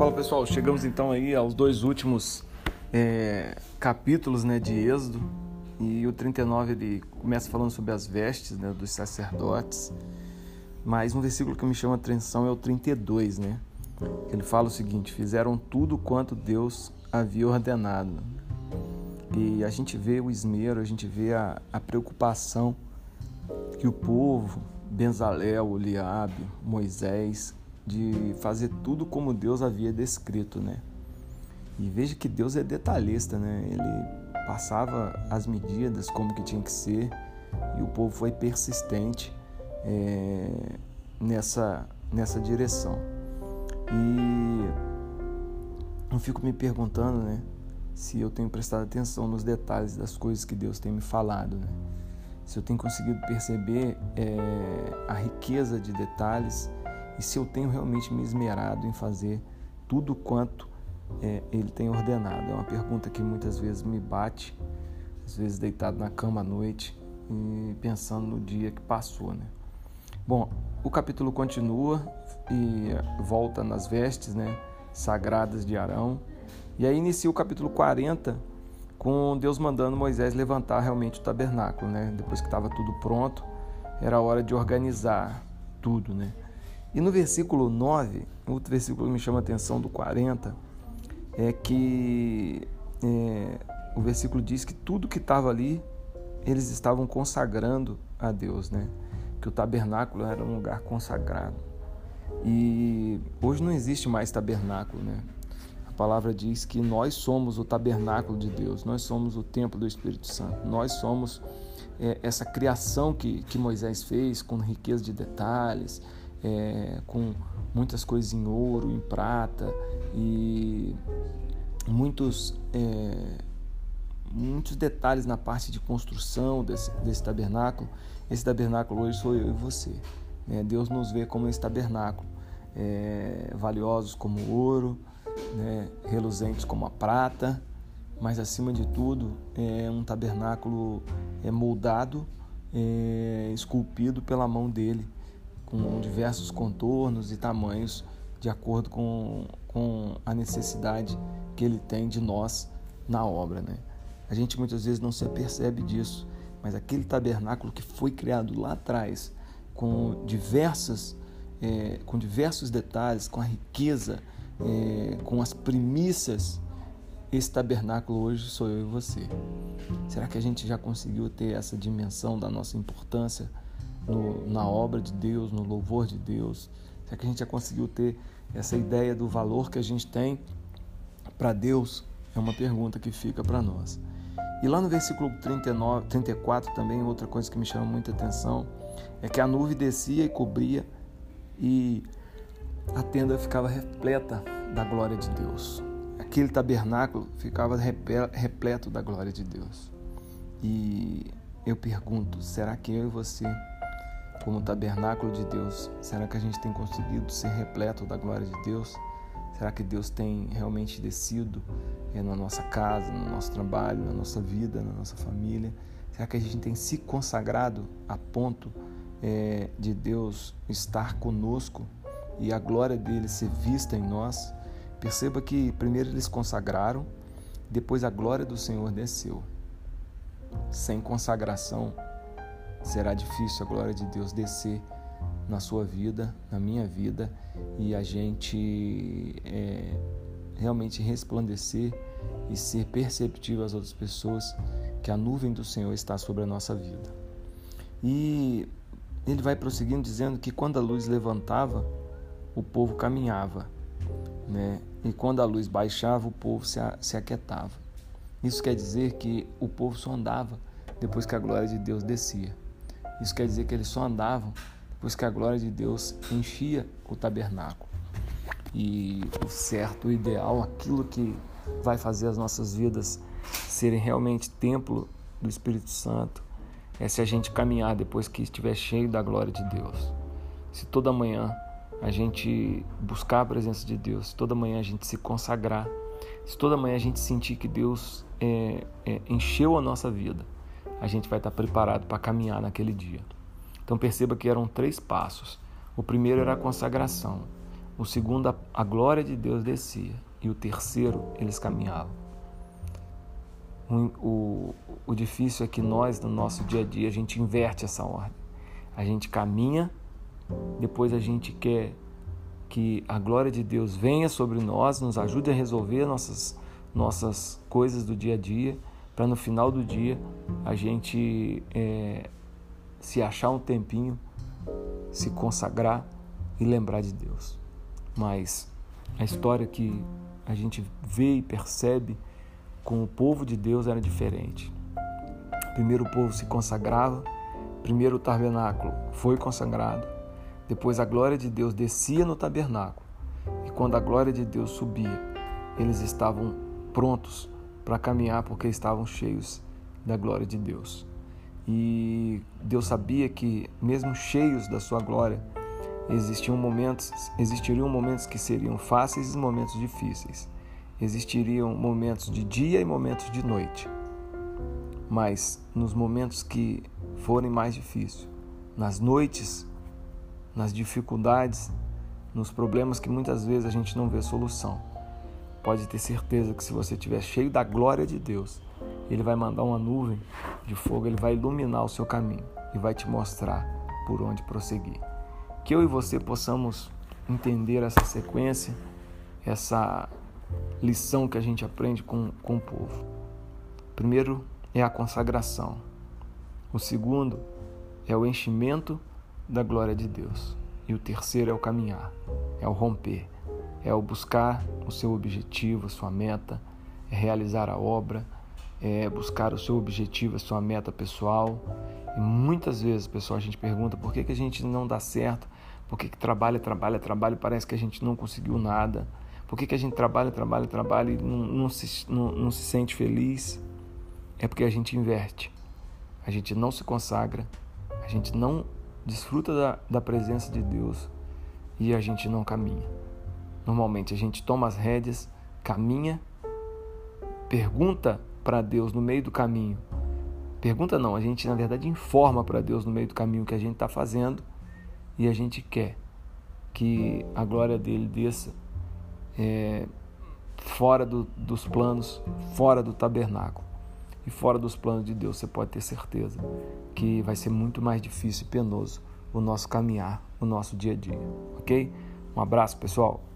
Fala pessoal, chegamos então aí aos dois últimos é, capítulos né, de Êxodo e o 39 ele começa falando sobre as vestes né, dos sacerdotes, mas um versículo que me chama a atenção é o 32, né? Ele fala o seguinte: fizeram tudo quanto Deus havia ordenado. E a gente vê o esmero, a gente vê a, a preocupação que o povo, Benzalel, Eliabe, Moisés, de fazer tudo como Deus havia descrito, né? E veja que Deus é detalhista, né? Ele passava as medidas como que tinha que ser e o povo foi persistente é, nessa nessa direção. E eu fico me perguntando, né? Se eu tenho prestado atenção nos detalhes das coisas que Deus tem me falado, né? Se eu tenho conseguido perceber é, a riqueza de detalhes e se eu tenho realmente me esmerado em fazer tudo quanto é, Ele tem ordenado. É uma pergunta que muitas vezes me bate, às vezes deitado na cama à noite e pensando no dia que passou, né? Bom, o capítulo continua e volta nas vestes, né, sagradas de Arão. E aí inicia o capítulo 40 com Deus mandando Moisés levantar realmente o tabernáculo, né? Depois que estava tudo pronto, era hora de organizar tudo, né? E no versículo 9, outro versículo que me chama a atenção do 40, é que é, o versículo diz que tudo que estava ali, eles estavam consagrando a Deus, né? Que o tabernáculo era um lugar consagrado. E hoje não existe mais tabernáculo, né? A palavra diz que nós somos o tabernáculo de Deus, nós somos o templo do Espírito Santo, nós somos é, essa criação que, que Moisés fez com riqueza de detalhes, é, com muitas coisas em ouro, em prata e muitos, é, muitos detalhes na parte de construção desse, desse tabernáculo. Esse tabernáculo hoje sou eu e você. Né? Deus nos vê como esse tabernáculo, é, valiosos como ouro, né? reluzentes como a prata, mas acima de tudo é um tabernáculo é moldado, é, esculpido pela mão dele com diversos contornos e tamanhos de acordo com, com a necessidade que ele tem de nós na obra. Né? A gente muitas vezes não se apercebe disso, mas aquele tabernáculo que foi criado lá atrás, com diversas, é, com diversos detalhes, com a riqueza, é, com as primícias, esse tabernáculo hoje sou eu e você. Será que a gente já conseguiu ter essa dimensão da nossa importância? No, na obra de Deus, no louvor de Deus? Será que a gente já conseguiu ter essa ideia do valor que a gente tem para Deus? É uma pergunta que fica para nós. E lá no versículo 39, 34 também, outra coisa que me chama muita atenção é que a nuvem descia e cobria e a tenda ficava repleta da glória de Deus. Aquele tabernáculo ficava repleto da glória de Deus. E eu pergunto, será que eu e você como tabernáculo de Deus, será que a gente tem conseguido ser repleto da glória de Deus? Será que Deus tem realmente descido é, na nossa casa, no nosso trabalho, na nossa vida, na nossa família? Será que a gente tem se consagrado a ponto é, de Deus estar conosco e a glória dele ser vista em nós? Perceba que primeiro eles consagraram, depois a glória do Senhor desceu. Sem consagração, será difícil a glória de Deus descer na sua vida, na minha vida, e a gente é, realmente resplandecer e ser perceptível às outras pessoas que a nuvem do Senhor está sobre a nossa vida. E ele vai prosseguindo dizendo que quando a luz levantava, o povo caminhava, né? E quando a luz baixava, o povo se, se aquietava. Isso quer dizer que o povo só andava depois que a glória de Deus descia. Isso quer dizer que eles só andavam depois que a glória de Deus enchia o tabernáculo. E o certo, o ideal, aquilo que vai fazer as nossas vidas serem realmente templo do Espírito Santo, é se a gente caminhar depois que estiver cheio da glória de Deus. Se toda manhã a gente buscar a presença de Deus, se toda manhã a gente se consagrar, se toda manhã a gente sentir que Deus é, é, encheu a nossa vida, a gente vai estar preparado para caminhar naquele dia. Então perceba que eram três passos. O primeiro era a consagração, O segundo, a glória de Deus descia. E o terceiro, eles caminhavam. O, o, o difícil é que nós, no nosso dia a dia, a gente inverte essa ordem. A gente caminha, depois a gente quer que a glória de Deus venha sobre nós, nos ajude a resolver nossas, nossas coisas do dia a dia, para no final do dia a gente é, se achar um tempinho, se consagrar e lembrar de Deus. Mas a história que a gente vê e percebe com o povo de Deus era diferente. Primeiro o povo se consagrava, primeiro o tabernáculo foi consagrado, depois a glória de Deus descia no tabernáculo. E quando a glória de Deus subia, eles estavam prontos para caminhar porque estavam cheios da glória de Deus. E Deus sabia que mesmo cheios da sua glória, existiam momentos, existiriam momentos que seriam fáceis e momentos difíceis. Existiriam momentos de dia e momentos de noite. Mas nos momentos que forem mais difíceis, nas noites, nas dificuldades, nos problemas que muitas vezes a gente não vê solução, pode ter certeza que se você estiver cheio da glória de Deus, Ele vai mandar uma nuvem de fogo, Ele vai iluminar o seu caminho e vai te mostrar por onde prosseguir. Que eu e você possamos entender essa sequência, essa lição que a gente aprende com, com o povo. Primeiro é a consagração. O segundo é o enchimento da glória de Deus. E o terceiro é o caminhar, é o romper, é o buscar o seu objetivo, a sua meta, é realizar a obra, é buscar o seu objetivo, a sua meta pessoal. E muitas vezes, pessoal, a gente pergunta por que, que a gente não dá certo, por que, que trabalha, trabalha, trabalha e parece que a gente não conseguiu nada. Por que, que a gente trabalha, trabalha, trabalha e não, não, se, não, não se sente feliz? É porque a gente inverte. A gente não se consagra, a gente não desfruta da, da presença de Deus e a gente não caminha. Normalmente a gente toma as rédeas, caminha, pergunta para Deus no meio do caminho. Pergunta não, a gente na verdade informa para Deus no meio do caminho o que a gente está fazendo e a gente quer que a glória dele desça é, fora do, dos planos, fora do tabernáculo e fora dos planos de Deus. Você pode ter certeza que vai ser muito mais difícil e penoso o nosso caminhar, o nosso dia a dia, ok? Um abraço, pessoal.